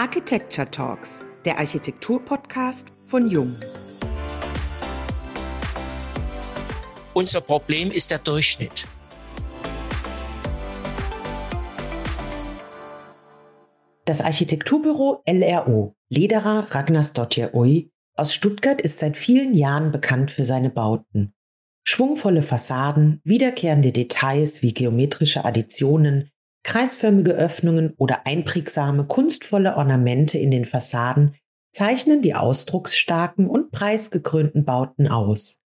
Architecture Talks, der Architektur-Podcast von Jung. Unser Problem ist der Durchschnitt. Das Architekturbüro LRO, Lederer Ragnarsdottir Ui, aus Stuttgart ist seit vielen Jahren bekannt für seine Bauten. Schwungvolle Fassaden, wiederkehrende Details wie geometrische Additionen, kreisförmige Öffnungen oder einprägsame, kunstvolle Ornamente in den Fassaden zeichnen die ausdrucksstarken und preisgekrönten Bauten aus.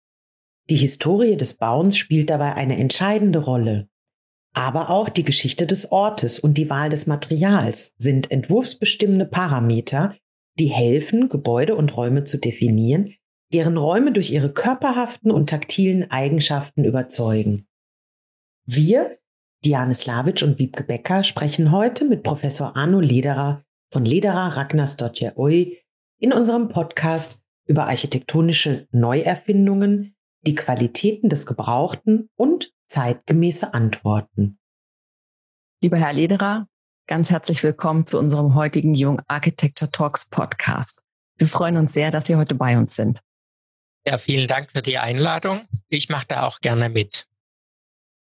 Die Historie des Bauens spielt dabei eine entscheidende Rolle. Aber auch die Geschichte des Ortes und die Wahl des Materials sind entwurfsbestimmende Parameter, die helfen, Gebäude und Räume zu definieren, deren Räume durch ihre körperhaften und taktilen Eigenschaften überzeugen. Wir, Diane Slavic und Wiebke Becker, sprechen heute mit Professor Arno Lederer von Lederer Ragnarsdottir Oi in unserem Podcast über architektonische Neuerfindungen, die Qualitäten des Gebrauchten und zeitgemäße Antworten. Lieber Herr Lederer, ganz herzlich willkommen zu unserem heutigen Jung Architecture Talks Podcast. Wir freuen uns sehr, dass Sie heute bei uns sind. Ja, vielen Dank für die Einladung. Ich mache da auch gerne mit.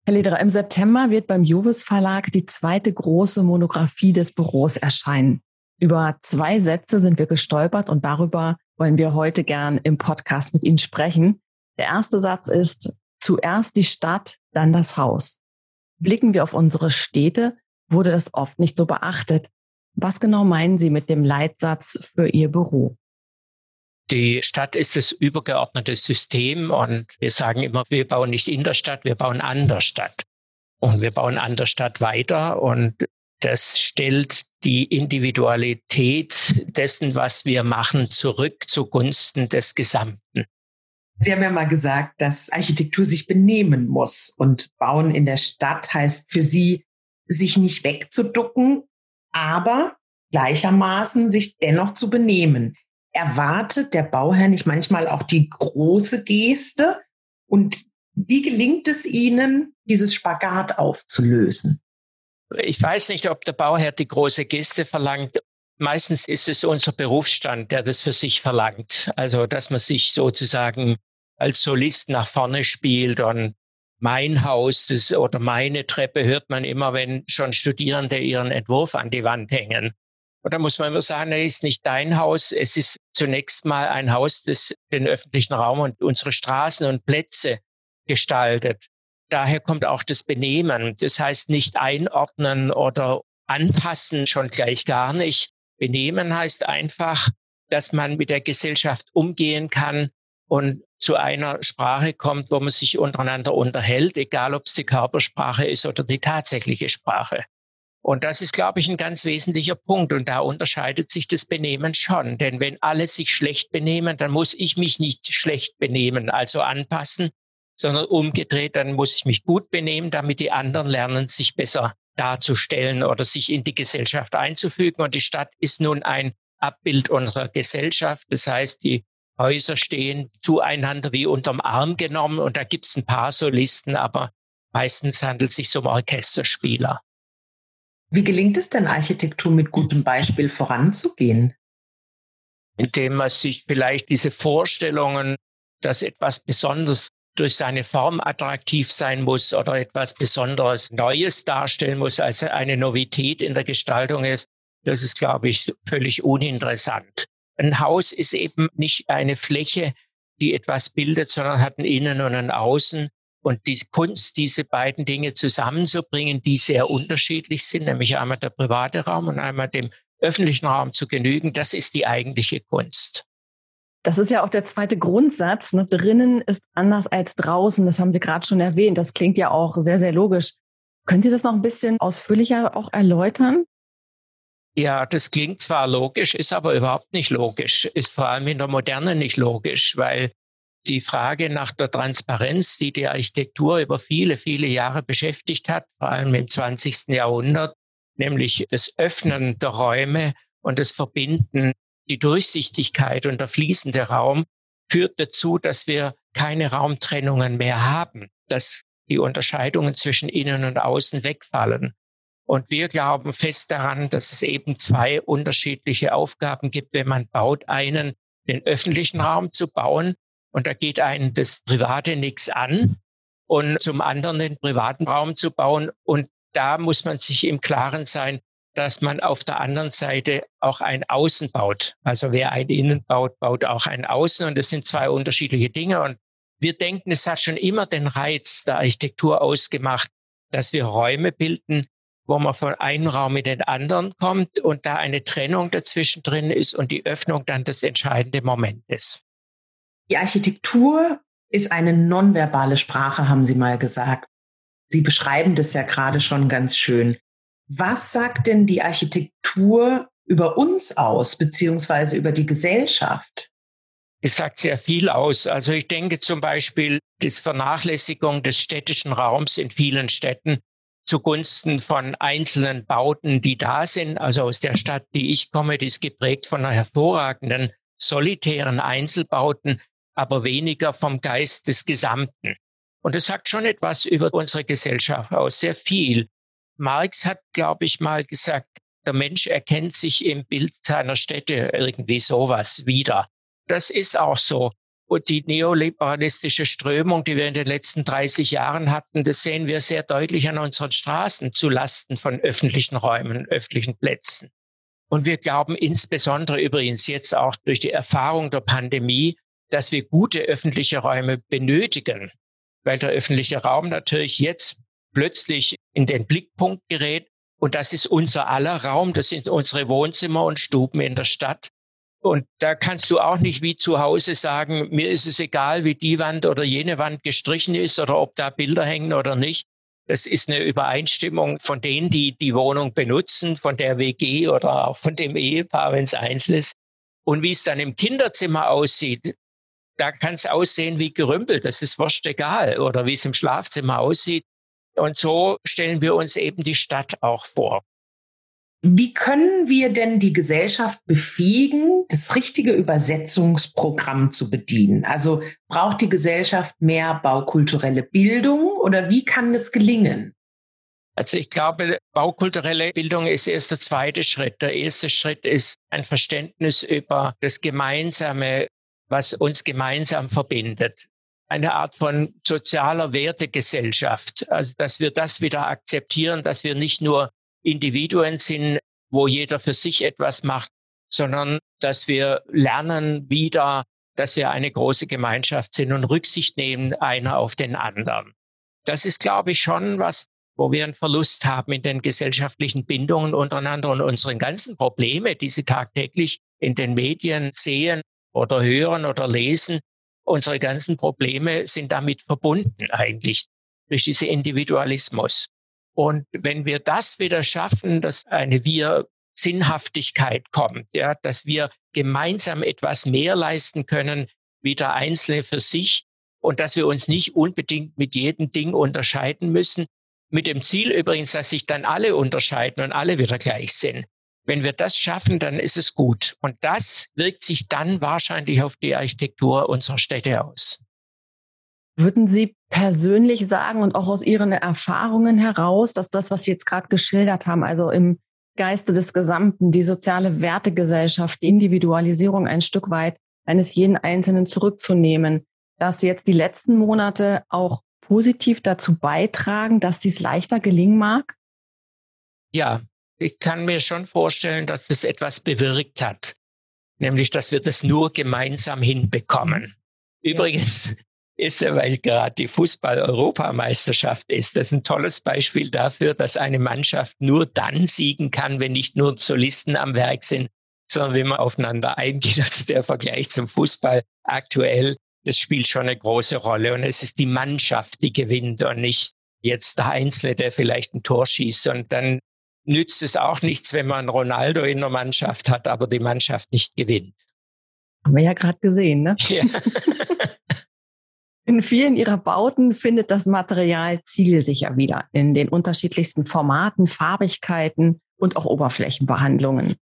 Herr Lederer, im September wird beim Jovis Verlag die zweite große Monographie des Büros erscheinen. Über zwei Sätze sind wir gestolpert und darüber wollen wir heute gern im Podcast mit Ihnen sprechen. Der erste Satz ist, zuerst die Stadt, dann das Haus. Blicken wir auf unsere Städte, wurde das oft nicht so beachtet. Was genau meinen Sie mit dem Leitsatz für Ihr Büro? Die Stadt ist das übergeordnete System und wir sagen immer, wir bauen nicht in der Stadt, wir bauen an der Stadt. Und wir bauen an der Stadt weiter und das stellt die Individualität dessen, was wir machen, zurück zugunsten des Gesamten. Sie haben ja mal gesagt, dass Architektur sich benehmen muss und Bauen in der Stadt heißt für Sie, sich nicht wegzuducken, aber gleichermaßen sich dennoch zu benehmen erwartet der Bauherr nicht manchmal auch die große Geste? Und wie gelingt es Ihnen, dieses Spagat aufzulösen? Ich weiß nicht, ob der Bauherr die große Geste verlangt. Meistens ist es unser Berufsstand, der das für sich verlangt. Also, dass man sich sozusagen als Solist nach vorne spielt und mein Haus das, oder meine Treppe hört man immer, wenn schon Studierende ihren Entwurf an die Wand hängen. Und da muss man immer sagen, es ist nicht dein Haus, es ist zunächst mal ein Haus, das den öffentlichen Raum und unsere Straßen und Plätze gestaltet. Daher kommt auch das Benehmen. Das heißt nicht einordnen oder anpassen, schon gleich gar nicht. Benehmen heißt einfach, dass man mit der Gesellschaft umgehen kann und zu einer Sprache kommt, wo man sich untereinander unterhält, egal ob es die Körpersprache ist oder die tatsächliche Sprache. Und das ist, glaube ich, ein ganz wesentlicher Punkt. Und da unterscheidet sich das Benehmen schon. Denn wenn alle sich schlecht benehmen, dann muss ich mich nicht schlecht benehmen, also anpassen, sondern umgedreht, dann muss ich mich gut benehmen, damit die anderen lernen, sich besser darzustellen oder sich in die Gesellschaft einzufügen. Und die Stadt ist nun ein Abbild unserer Gesellschaft. Das heißt, die Häuser stehen zueinander wie unterm Arm genommen und da gibt es ein paar Solisten, aber meistens handelt es sich um Orchesterspieler. Wie gelingt es denn, Architektur mit gutem Beispiel voranzugehen? Indem man sich vielleicht diese Vorstellungen, dass etwas besonders durch seine Form attraktiv sein muss oder etwas besonders Neues darstellen muss, als eine Novität in der Gestaltung ist, das ist, glaube ich, völlig uninteressant. Ein Haus ist eben nicht eine Fläche, die etwas bildet, sondern hat ein Innen und ein Außen. Und die Kunst, diese beiden Dinge zusammenzubringen, die sehr unterschiedlich sind, nämlich einmal der private Raum und einmal dem öffentlichen Raum zu genügen, das ist die eigentliche Kunst. Das ist ja auch der zweite Grundsatz. Ne? Drinnen ist anders als draußen. Das haben Sie gerade schon erwähnt. Das klingt ja auch sehr, sehr logisch. Können Sie das noch ein bisschen ausführlicher auch erläutern? Ja, das klingt zwar logisch, ist aber überhaupt nicht logisch, ist vor allem in der Moderne nicht logisch, weil die Frage nach der Transparenz, die die Architektur über viele, viele Jahre beschäftigt hat, vor allem im 20. Jahrhundert, nämlich das Öffnen der Räume und das Verbinden, die Durchsichtigkeit und der fließende Raum, führt dazu, dass wir keine Raumtrennungen mehr haben, dass die Unterscheidungen zwischen innen und außen wegfallen. Und wir glauben fest daran, dass es eben zwei unterschiedliche Aufgaben gibt, wenn man baut. Einen, den öffentlichen Raum zu bauen. Und da geht einen das Private nichts an. Und zum anderen den privaten Raum zu bauen. Und da muss man sich im Klaren sein, dass man auf der anderen Seite auch ein Außen baut. Also wer ein Innen baut, baut auch ein Außen. Und das sind zwei unterschiedliche Dinge. Und wir denken, es hat schon immer den Reiz der Architektur ausgemacht, dass wir Räume bilden, wo man von einem Raum in den anderen kommt und da eine Trennung dazwischen drin ist und die Öffnung dann das entscheidende Moment ist. Die Architektur ist eine nonverbale Sprache, haben Sie mal gesagt. Sie beschreiben das ja gerade schon ganz schön. Was sagt denn die Architektur über uns aus, beziehungsweise über die Gesellschaft? Es sagt sehr viel aus. Also ich denke zum Beispiel, die Vernachlässigung des städtischen Raums in vielen Städten zugunsten von einzelnen Bauten, die da sind. Also aus der Stadt, die ich komme, die ist geprägt von einer hervorragenden solitären Einzelbauten, aber weniger vom Geist des Gesamten. Und das sagt schon etwas über unsere Gesellschaft aus, sehr viel. Marx hat, glaube ich, mal gesagt, der Mensch erkennt sich im Bild seiner Städte irgendwie sowas wieder. Das ist auch so. Und die neoliberalistische Strömung, die wir in den letzten 30 Jahren hatten, das sehen wir sehr deutlich an unseren Straßen zu Lasten von öffentlichen Räumen, öffentlichen Plätzen. Und wir glauben insbesondere übrigens jetzt auch durch die Erfahrung der Pandemie, dass wir gute öffentliche Räume benötigen, weil der öffentliche Raum natürlich jetzt plötzlich in den Blickpunkt gerät. Und das ist unser aller Raum, das sind unsere Wohnzimmer und Stuben in der Stadt. Und da kannst du auch nicht wie zu Hause sagen, mir ist es egal, wie die Wand oder jene Wand gestrichen ist oder ob da Bilder hängen oder nicht. Das ist eine Übereinstimmung von denen, die die Wohnung benutzen, von der WG oder auch von dem Ehepaar, wenn es einzeln ist. Und wie es dann im Kinderzimmer aussieht, da kann es aussehen wie gerümpelt, das ist wurscht egal. Oder wie es im Schlafzimmer aussieht. Und so stellen wir uns eben die Stadt auch vor. Wie können wir denn die Gesellschaft befähigen, das richtige Übersetzungsprogramm zu bedienen? Also braucht die Gesellschaft mehr baukulturelle Bildung oder wie kann es gelingen? Also ich glaube, baukulturelle Bildung ist erst der zweite Schritt. Der erste Schritt ist ein Verständnis über das Gemeinsame, was uns gemeinsam verbindet. Eine Art von sozialer Wertegesellschaft. Also dass wir das wieder akzeptieren, dass wir nicht nur Individuen sind, wo jeder für sich etwas macht, sondern dass wir lernen wieder, dass wir eine große Gemeinschaft sind und Rücksicht nehmen einer auf den anderen. Das ist, glaube ich, schon was, wo wir einen Verlust haben in den gesellschaftlichen Bindungen untereinander und unseren ganzen Probleme, die sie tagtäglich in den Medien sehen oder hören oder lesen. Unsere ganzen Probleme sind damit verbunden eigentlich durch diesen Individualismus. Und wenn wir das wieder schaffen, dass eine wir Sinnhaftigkeit kommt, ja, dass wir gemeinsam etwas mehr leisten können, wie der Einzelne für sich und dass wir uns nicht unbedingt mit jedem Ding unterscheiden müssen, mit dem Ziel übrigens, dass sich dann alle unterscheiden und alle wieder gleich sind. Wenn wir das schaffen, dann ist es gut. Und das wirkt sich dann wahrscheinlich auf die Architektur unserer Städte aus. Würden Sie persönlich sagen und auch aus Ihren Erfahrungen heraus, dass das, was Sie jetzt gerade geschildert haben, also im Geiste des Gesamten, die soziale Wertegesellschaft, die Individualisierung ein Stück weit eines jeden Einzelnen zurückzunehmen, dass jetzt die letzten Monate auch positiv dazu beitragen, dass dies leichter gelingen mag? Ja, ich kann mir schon vorstellen, dass das etwas bewirkt hat, nämlich dass wir das nur gemeinsam hinbekommen. Übrigens, ist ja, weil gerade die Fußball-Europameisterschaft ist. Das ist ein tolles Beispiel dafür, dass eine Mannschaft nur dann siegen kann, wenn nicht nur Solisten am Werk sind, sondern wenn man aufeinander eingeht. Also der Vergleich zum Fußball aktuell, das spielt schon eine große Rolle. Und es ist die Mannschaft, die gewinnt und nicht jetzt der Einzelne, der vielleicht ein Tor schießt. Und dann nützt es auch nichts, wenn man Ronaldo in der Mannschaft hat, aber die Mannschaft nicht gewinnt. Haben wir ja gerade gesehen, ne? Ja. In vielen ihrer Bauten findet das Material zielsicher wieder in den unterschiedlichsten Formaten, Farbigkeiten und auch Oberflächenbehandlungen.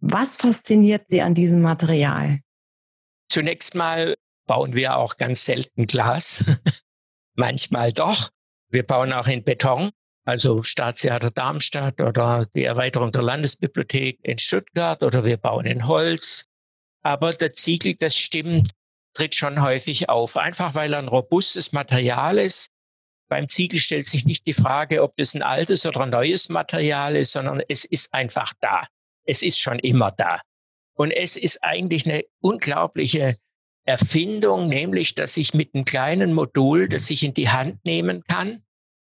Was fasziniert Sie an diesem Material? Zunächst mal bauen wir auch ganz selten Glas. Manchmal doch. Wir bauen auch in Beton. Also Staatstheater Darmstadt oder die Erweiterung der Landesbibliothek in Stuttgart oder wir bauen in Holz. Aber der Ziegel, das stimmt, tritt schon häufig auf, einfach weil er ein robustes Material ist. Beim Ziegel stellt sich nicht die Frage, ob das ein altes oder ein neues Material ist, sondern es ist einfach da. Es ist schon immer da. Und es ist eigentlich eine unglaubliche Erfindung, nämlich, dass ich mit einem kleinen Modul, das ich in die Hand nehmen kann,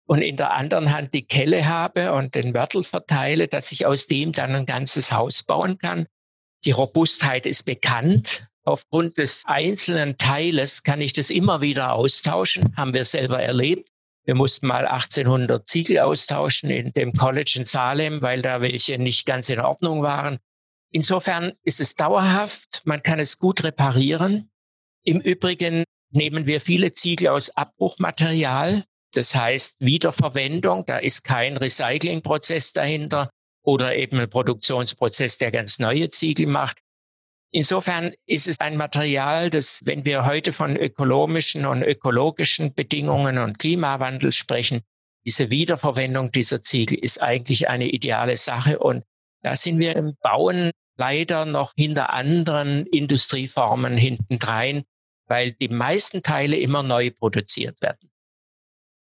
und in der anderen Hand die Kelle habe und den Mörtel verteile, dass ich aus dem dann ein ganzes Haus bauen kann. Die Robustheit ist bekannt. Aufgrund des einzelnen Teiles kann ich das immer wieder austauschen, haben wir selber erlebt. Wir mussten mal 1800 Ziegel austauschen in dem College in Salem, weil da welche nicht ganz in Ordnung waren. Insofern ist es dauerhaft, man kann es gut reparieren. Im Übrigen nehmen wir viele Ziegel aus Abbruchmaterial. Das heißt Wiederverwendung, da ist kein Recyclingprozess dahinter oder eben ein Produktionsprozess, der ganz neue Ziegel macht. Insofern ist es ein Material, das, wenn wir heute von ökonomischen und ökologischen Bedingungen und Klimawandel sprechen, diese Wiederverwendung dieser Ziegel ist eigentlich eine ideale Sache. Und da sind wir im Bauen leider noch hinter anderen Industrieformen hintendrein, weil die meisten Teile immer neu produziert werden.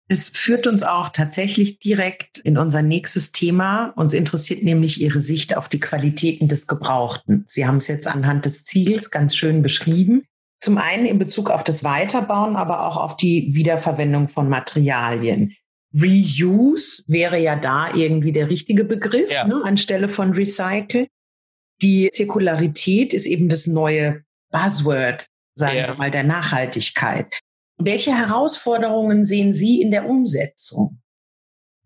Es führt uns auch tatsächlich direkt in unser nächstes Thema. Uns interessiert nämlich Ihre Sicht auf die Qualitäten des Gebrauchten. Sie haben es jetzt anhand des Ziels ganz schön beschrieben. Zum einen in Bezug auf das Weiterbauen, aber auch auf die Wiederverwendung von Materialien. Reuse wäre ja da irgendwie der richtige Begriff ja. ne, anstelle von Recycle. Die Zirkularität ist eben das neue Buzzword, sagen ja. wir mal, der Nachhaltigkeit. Welche Herausforderungen sehen Sie in der Umsetzung?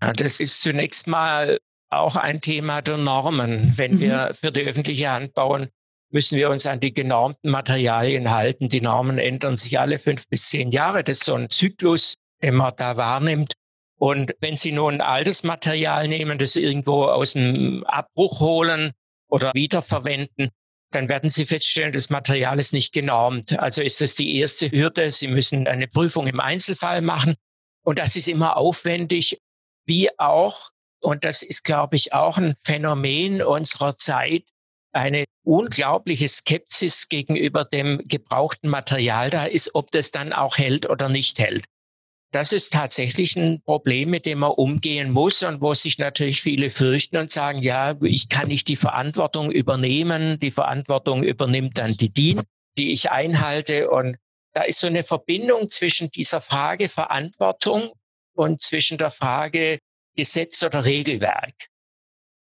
Ja, das ist zunächst mal auch ein Thema der Normen. Wenn mhm. wir für die öffentliche Hand bauen, müssen wir uns an die genormten Materialien halten. Die Normen ändern sich alle fünf bis zehn Jahre. Das ist so ein Zyklus, den man da wahrnimmt. Und wenn Sie nun ein altes Material nehmen, das irgendwo aus dem Abbruch holen oder wiederverwenden, dann werden Sie feststellen, das Material ist nicht genormt. Also ist das die erste Hürde. Sie müssen eine Prüfung im Einzelfall machen. Und das ist immer aufwendig, wie auch, und das ist, glaube ich, auch ein Phänomen unserer Zeit, eine unglaubliche Skepsis gegenüber dem gebrauchten Material da ist, ob das dann auch hält oder nicht hält das ist tatsächlich ein Problem, mit dem man umgehen muss und wo sich natürlich viele fürchten und sagen, ja, ich kann nicht die Verantwortung übernehmen. Die Verantwortung übernimmt dann die DIN, die ich einhalte. Und da ist so eine Verbindung zwischen dieser Frage Verantwortung und zwischen der Frage Gesetz oder Regelwerk.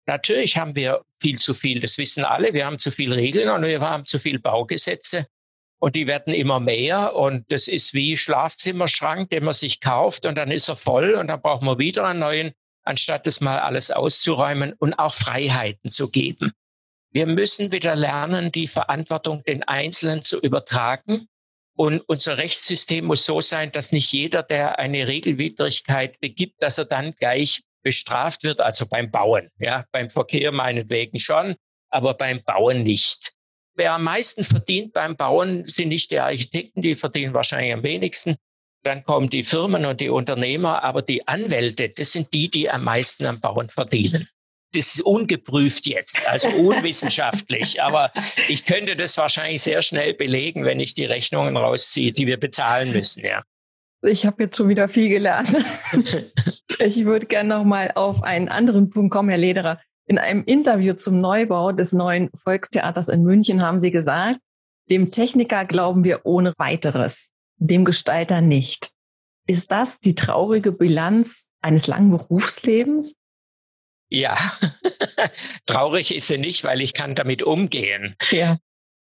Natürlich haben wir viel zu viel, das wissen alle. Wir haben zu viel Regeln und wir haben zu viel Baugesetze. Und die werden immer mehr. Und das ist wie Schlafzimmerschrank, den man sich kauft und dann ist er voll und dann braucht man wieder einen neuen, anstatt das mal alles auszuräumen und auch Freiheiten zu geben. Wir müssen wieder lernen, die Verantwortung den Einzelnen zu übertragen. Und unser Rechtssystem muss so sein, dass nicht jeder, der eine Regelwidrigkeit begibt, dass er dann gleich bestraft wird, also beim Bauen. Ja, beim Verkehr meinetwegen schon, aber beim Bauen nicht. Wer am meisten verdient beim Bauen, sind nicht die Architekten, die verdienen wahrscheinlich am wenigsten. Dann kommen die Firmen und die Unternehmer, aber die Anwälte, das sind die, die am meisten am Bauen verdienen. Das ist ungeprüft jetzt, also unwissenschaftlich, aber ich könnte das wahrscheinlich sehr schnell belegen, wenn ich die Rechnungen rausziehe, die wir bezahlen müssen, ja. Ich habe jetzt schon wieder viel gelernt. ich würde gerne noch mal auf einen anderen Punkt kommen, Herr Lederer. In einem Interview zum Neubau des neuen Volkstheaters in München haben Sie gesagt, dem Techniker glauben wir ohne weiteres, dem Gestalter nicht. Ist das die traurige Bilanz eines langen Berufslebens? Ja, traurig ist sie nicht, weil ich kann damit umgehen. Ja.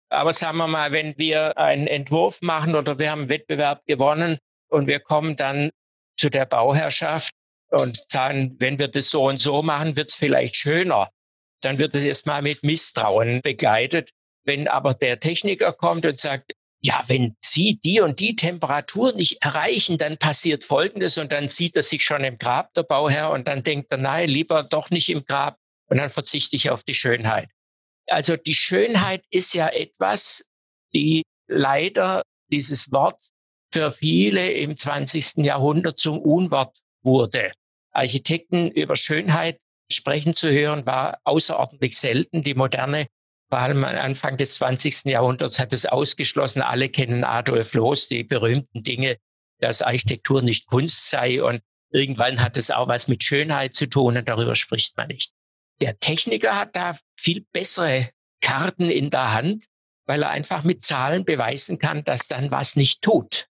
Aber sagen wir mal, wenn wir einen Entwurf machen oder wir haben einen Wettbewerb gewonnen und wir kommen dann zu der Bauherrschaft und sagen, wenn wir das so und so machen, wird es vielleicht schöner. Dann wird es erstmal mit Misstrauen begleitet. Wenn aber der Techniker kommt und sagt, ja, wenn Sie die und die Temperatur nicht erreichen, dann passiert Folgendes und dann sieht er sich schon im Grab, der Bauherr, und dann denkt er, nein, lieber doch nicht im Grab und dann verzichte ich auf die Schönheit. Also die Schönheit ist ja etwas, die leider dieses Wort für viele im 20. Jahrhundert zum Unwort wurde. Architekten über Schönheit sprechen zu hören, war außerordentlich selten. Die moderne, vor allem Anfang des 20. Jahrhunderts, hat es ausgeschlossen. Alle kennen Adolf Loos, die berühmten Dinge, dass Architektur nicht Kunst sei. Und irgendwann hat es auch was mit Schönheit zu tun und darüber spricht man nicht. Der Techniker hat da viel bessere Karten in der Hand, weil er einfach mit Zahlen beweisen kann, dass dann was nicht tut.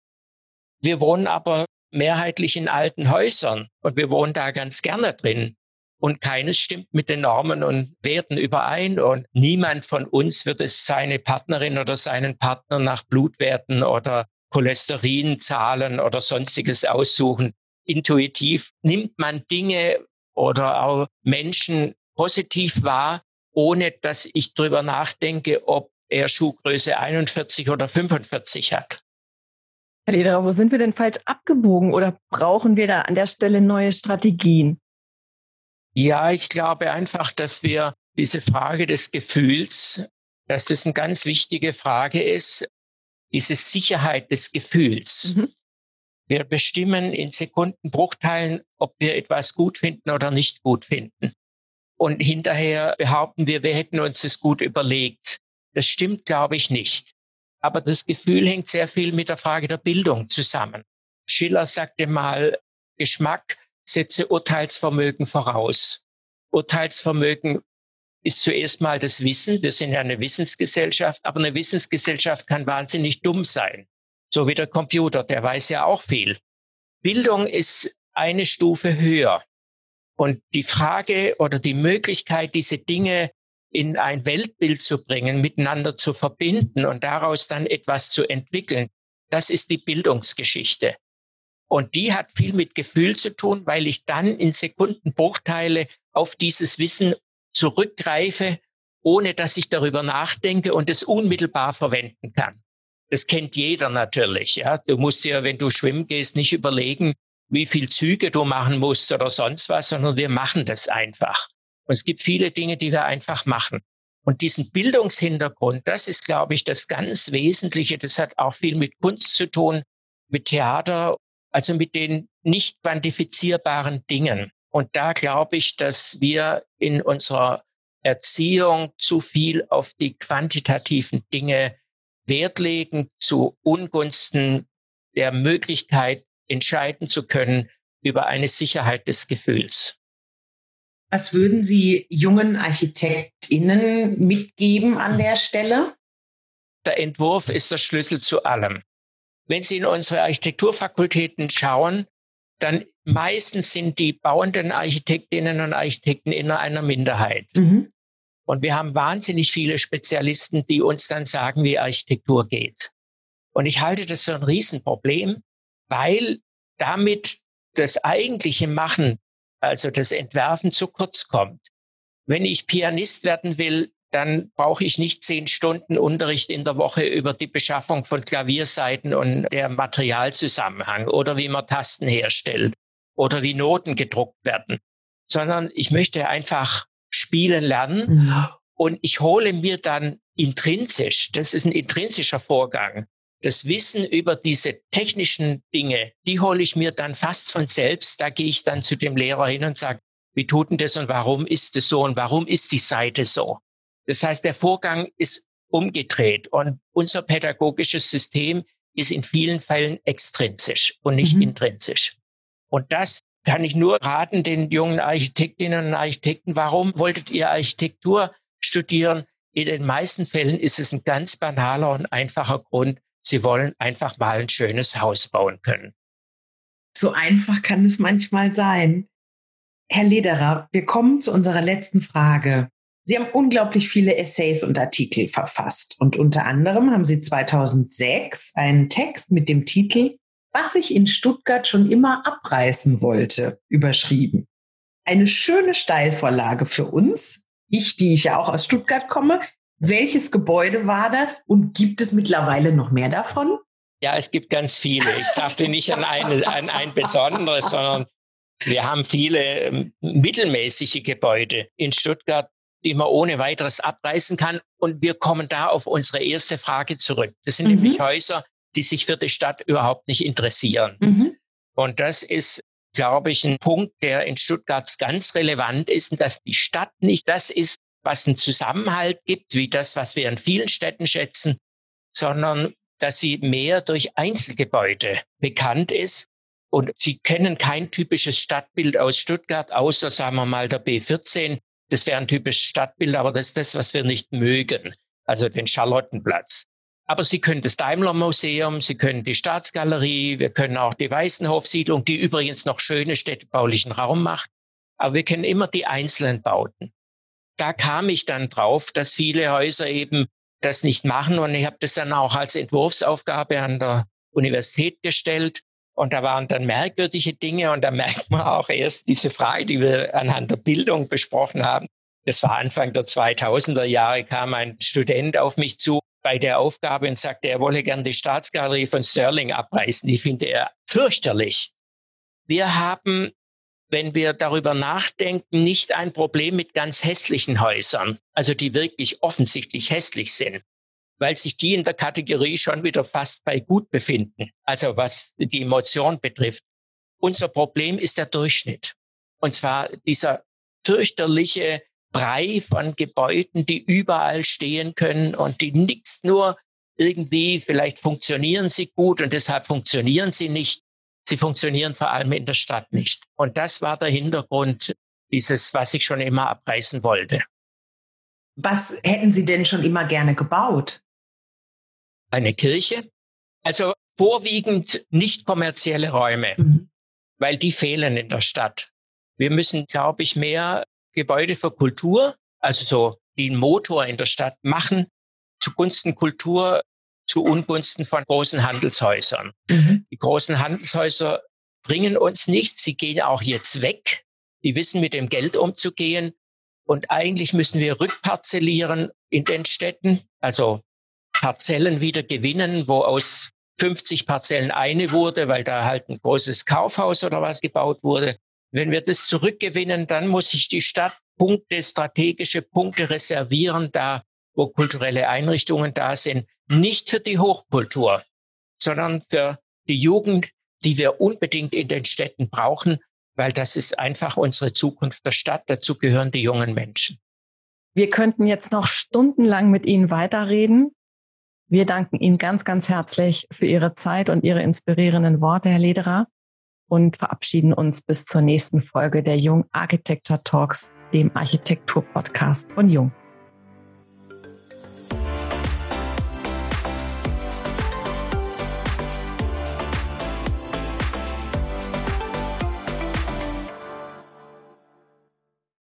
Wir wohnen aber mehrheitlich in alten Häusern und wir wohnen da ganz gerne drin. Und keines stimmt mit den Normen und Werten überein. Und niemand von uns wird es seine Partnerin oder seinen Partner nach Blutwerten oder Cholesterinzahlen oder sonstiges aussuchen. Intuitiv nimmt man Dinge oder auch Menschen positiv wahr, ohne dass ich drüber nachdenke, ob er Schuhgröße 41 oder 45 hat. Herr Lederer, wo sind wir denn falsch abgebogen oder brauchen wir da an der Stelle neue Strategien? Ja, ich glaube einfach, dass wir diese Frage des Gefühls, dass das eine ganz wichtige Frage ist, diese Sicherheit des Gefühls. Mhm. Wir bestimmen in Sekundenbruchteilen, ob wir etwas gut finden oder nicht gut finden. Und hinterher behaupten wir, wir hätten uns das gut überlegt. Das stimmt, glaube ich, nicht. Aber das Gefühl hängt sehr viel mit der Frage der Bildung zusammen. Schiller sagte mal, Geschmack setze Urteilsvermögen voraus. Urteilsvermögen ist zuerst mal das Wissen. Wir sind ja eine Wissensgesellschaft, aber eine Wissensgesellschaft kann wahnsinnig dumm sein. So wie der Computer, der weiß ja auch viel. Bildung ist eine Stufe höher. Und die Frage oder die Möglichkeit, diese Dinge in ein Weltbild zu bringen, miteinander zu verbinden und daraus dann etwas zu entwickeln, das ist die Bildungsgeschichte. Und die hat viel mit Gefühl zu tun, weil ich dann in Sekundenbruchteile auf dieses Wissen zurückgreife, ohne dass ich darüber nachdenke und es unmittelbar verwenden kann. Das kennt jeder natürlich. Ja, du musst ja, wenn du schwimmen gehst, nicht überlegen, wie viel Züge du machen musst oder sonst was, sondern wir machen das einfach. Und es gibt viele Dinge, die wir einfach machen. Und diesen Bildungshintergrund, das ist, glaube ich, das ganz Wesentliche. Das hat auch viel mit Kunst zu tun, mit Theater, also mit den nicht quantifizierbaren Dingen. Und da glaube ich, dass wir in unserer Erziehung zu viel auf die quantitativen Dinge Wert legen, zu Ungunsten der Möglichkeit, entscheiden zu können über eine Sicherheit des Gefühls. Was würden Sie jungen ArchitektInnen mitgeben an der Stelle? Der Entwurf ist der Schlüssel zu allem. Wenn Sie in unsere Architekturfakultäten schauen, dann meistens sind die bauenden Architektinnen und Architekten in einer Minderheit. Mhm. Und wir haben wahnsinnig viele Spezialisten, die uns dann sagen, wie Architektur geht. Und ich halte das für ein Riesenproblem, weil damit das eigentliche Machen, also das Entwerfen zu kurz kommt. Wenn ich Pianist werden will, dann brauche ich nicht zehn Stunden Unterricht in der Woche über die Beschaffung von Klavierseiten und der Materialzusammenhang oder wie man Tasten herstellt oder wie Noten gedruckt werden, sondern ich möchte einfach spielen lernen mhm. und ich hole mir dann intrinsisch, das ist ein intrinsischer Vorgang, das Wissen über diese technischen Dinge, die hole ich mir dann fast von selbst. Da gehe ich dann zu dem Lehrer hin und sage, wie tut denn das und warum ist es so und warum ist die Seite so? Das heißt, der Vorgang ist umgedreht und unser pädagogisches System ist in vielen Fällen extrinsisch und nicht mhm. intrinsisch. Und das kann ich nur raten den jungen Architektinnen und Architekten. Warum wolltet ihr Architektur studieren? In den meisten Fällen ist es ein ganz banaler und einfacher Grund. Sie wollen einfach mal ein schönes Haus bauen können. So einfach kann es manchmal sein. Herr Lederer, wir kommen zu unserer letzten Frage. Sie haben unglaublich viele Essays und Artikel verfasst und unter anderem haben Sie 2006 einen Text mit dem Titel Was ich in Stuttgart schon immer abreißen wollte überschrieben. Eine schöne Steilvorlage für uns, ich, die ich ja auch aus Stuttgart komme, welches Gebäude war das und gibt es mittlerweile noch mehr davon? Ja, es gibt ganz viele. Ich dachte nicht an, eine, an ein besonderes, sondern wir haben viele ähm, mittelmäßige Gebäude in Stuttgart, die man ohne weiteres abreißen kann. Und wir kommen da auf unsere erste Frage zurück. Das sind mhm. nämlich Häuser, die sich für die Stadt überhaupt nicht interessieren. Mhm. Und das ist glaube ich, ein Punkt, der in Stuttgart ganz relevant ist, dass die Stadt nicht das ist, was einen Zusammenhalt gibt, wie das, was wir in vielen Städten schätzen, sondern dass sie mehr durch Einzelgebäude bekannt ist. Und Sie kennen kein typisches Stadtbild aus Stuttgart, außer, sagen wir mal, der B14. Das wäre ein typisches Stadtbild, aber das ist das, was wir nicht mögen, also den Charlottenplatz. Aber Sie können das Daimler Museum, Sie können die Staatsgalerie, wir können auch die Weißenhofsiedlung, die übrigens noch schöne städtebaulichen Raum macht. Aber wir kennen immer die einzelnen Bauten. Da kam ich dann drauf, dass viele Häuser eben das nicht machen. Und ich habe das dann auch als Entwurfsaufgabe an der Universität gestellt. Und da waren dann merkwürdige Dinge. Und da merkt man auch erst diese Frage, die wir anhand der Bildung besprochen haben. Das war Anfang der 2000er Jahre, kam ein Student auf mich zu bei der Aufgabe und sagte, er wolle gern die Staatsgalerie von Sterling abreißen. Die finde er fürchterlich. Wir haben, wenn wir darüber nachdenken, nicht ein Problem mit ganz hässlichen Häusern, also die wirklich offensichtlich hässlich sind, weil sich die in der Kategorie schon wieder fast bei gut befinden, also was die Emotion betrifft. Unser Problem ist der Durchschnitt. Und zwar dieser fürchterliche Brei von Gebäuden, die überall stehen können und die nichts nur irgendwie, vielleicht funktionieren sie gut und deshalb funktionieren sie nicht. Sie funktionieren vor allem in der Stadt nicht. Und das war der Hintergrund dieses, was ich schon immer abreißen wollte. Was hätten Sie denn schon immer gerne gebaut? Eine Kirche. Also vorwiegend nicht kommerzielle Räume, mhm. weil die fehlen in der Stadt. Wir müssen, glaube ich, mehr Gebäude für Kultur, also so den Motor in der Stadt machen, zugunsten Kultur, zu Ungunsten von großen Handelshäusern. Mhm. Die großen Handelshäuser bringen uns nichts. Sie gehen auch jetzt weg. Die wissen mit dem Geld umzugehen. Und eigentlich müssen wir rückparzellieren in den Städten, also Parzellen wieder gewinnen, wo aus 50 Parzellen eine wurde, weil da halt ein großes Kaufhaus oder was gebaut wurde. Wenn wir das zurückgewinnen, dann muss sich die Stadt Punkte, strategische Punkte reservieren, da wo kulturelle Einrichtungen da sind, nicht für die Hochkultur, sondern für die Jugend, die wir unbedingt in den Städten brauchen, weil das ist einfach unsere Zukunft der Stadt. Dazu gehören die jungen Menschen. Wir könnten jetzt noch stundenlang mit Ihnen weiterreden. Wir danken Ihnen ganz, ganz herzlich für Ihre Zeit und Ihre inspirierenden Worte, Herr Lederer und verabschieden uns bis zur nächsten Folge der Jung Architecture Talks, dem Architektur-Podcast von Jung.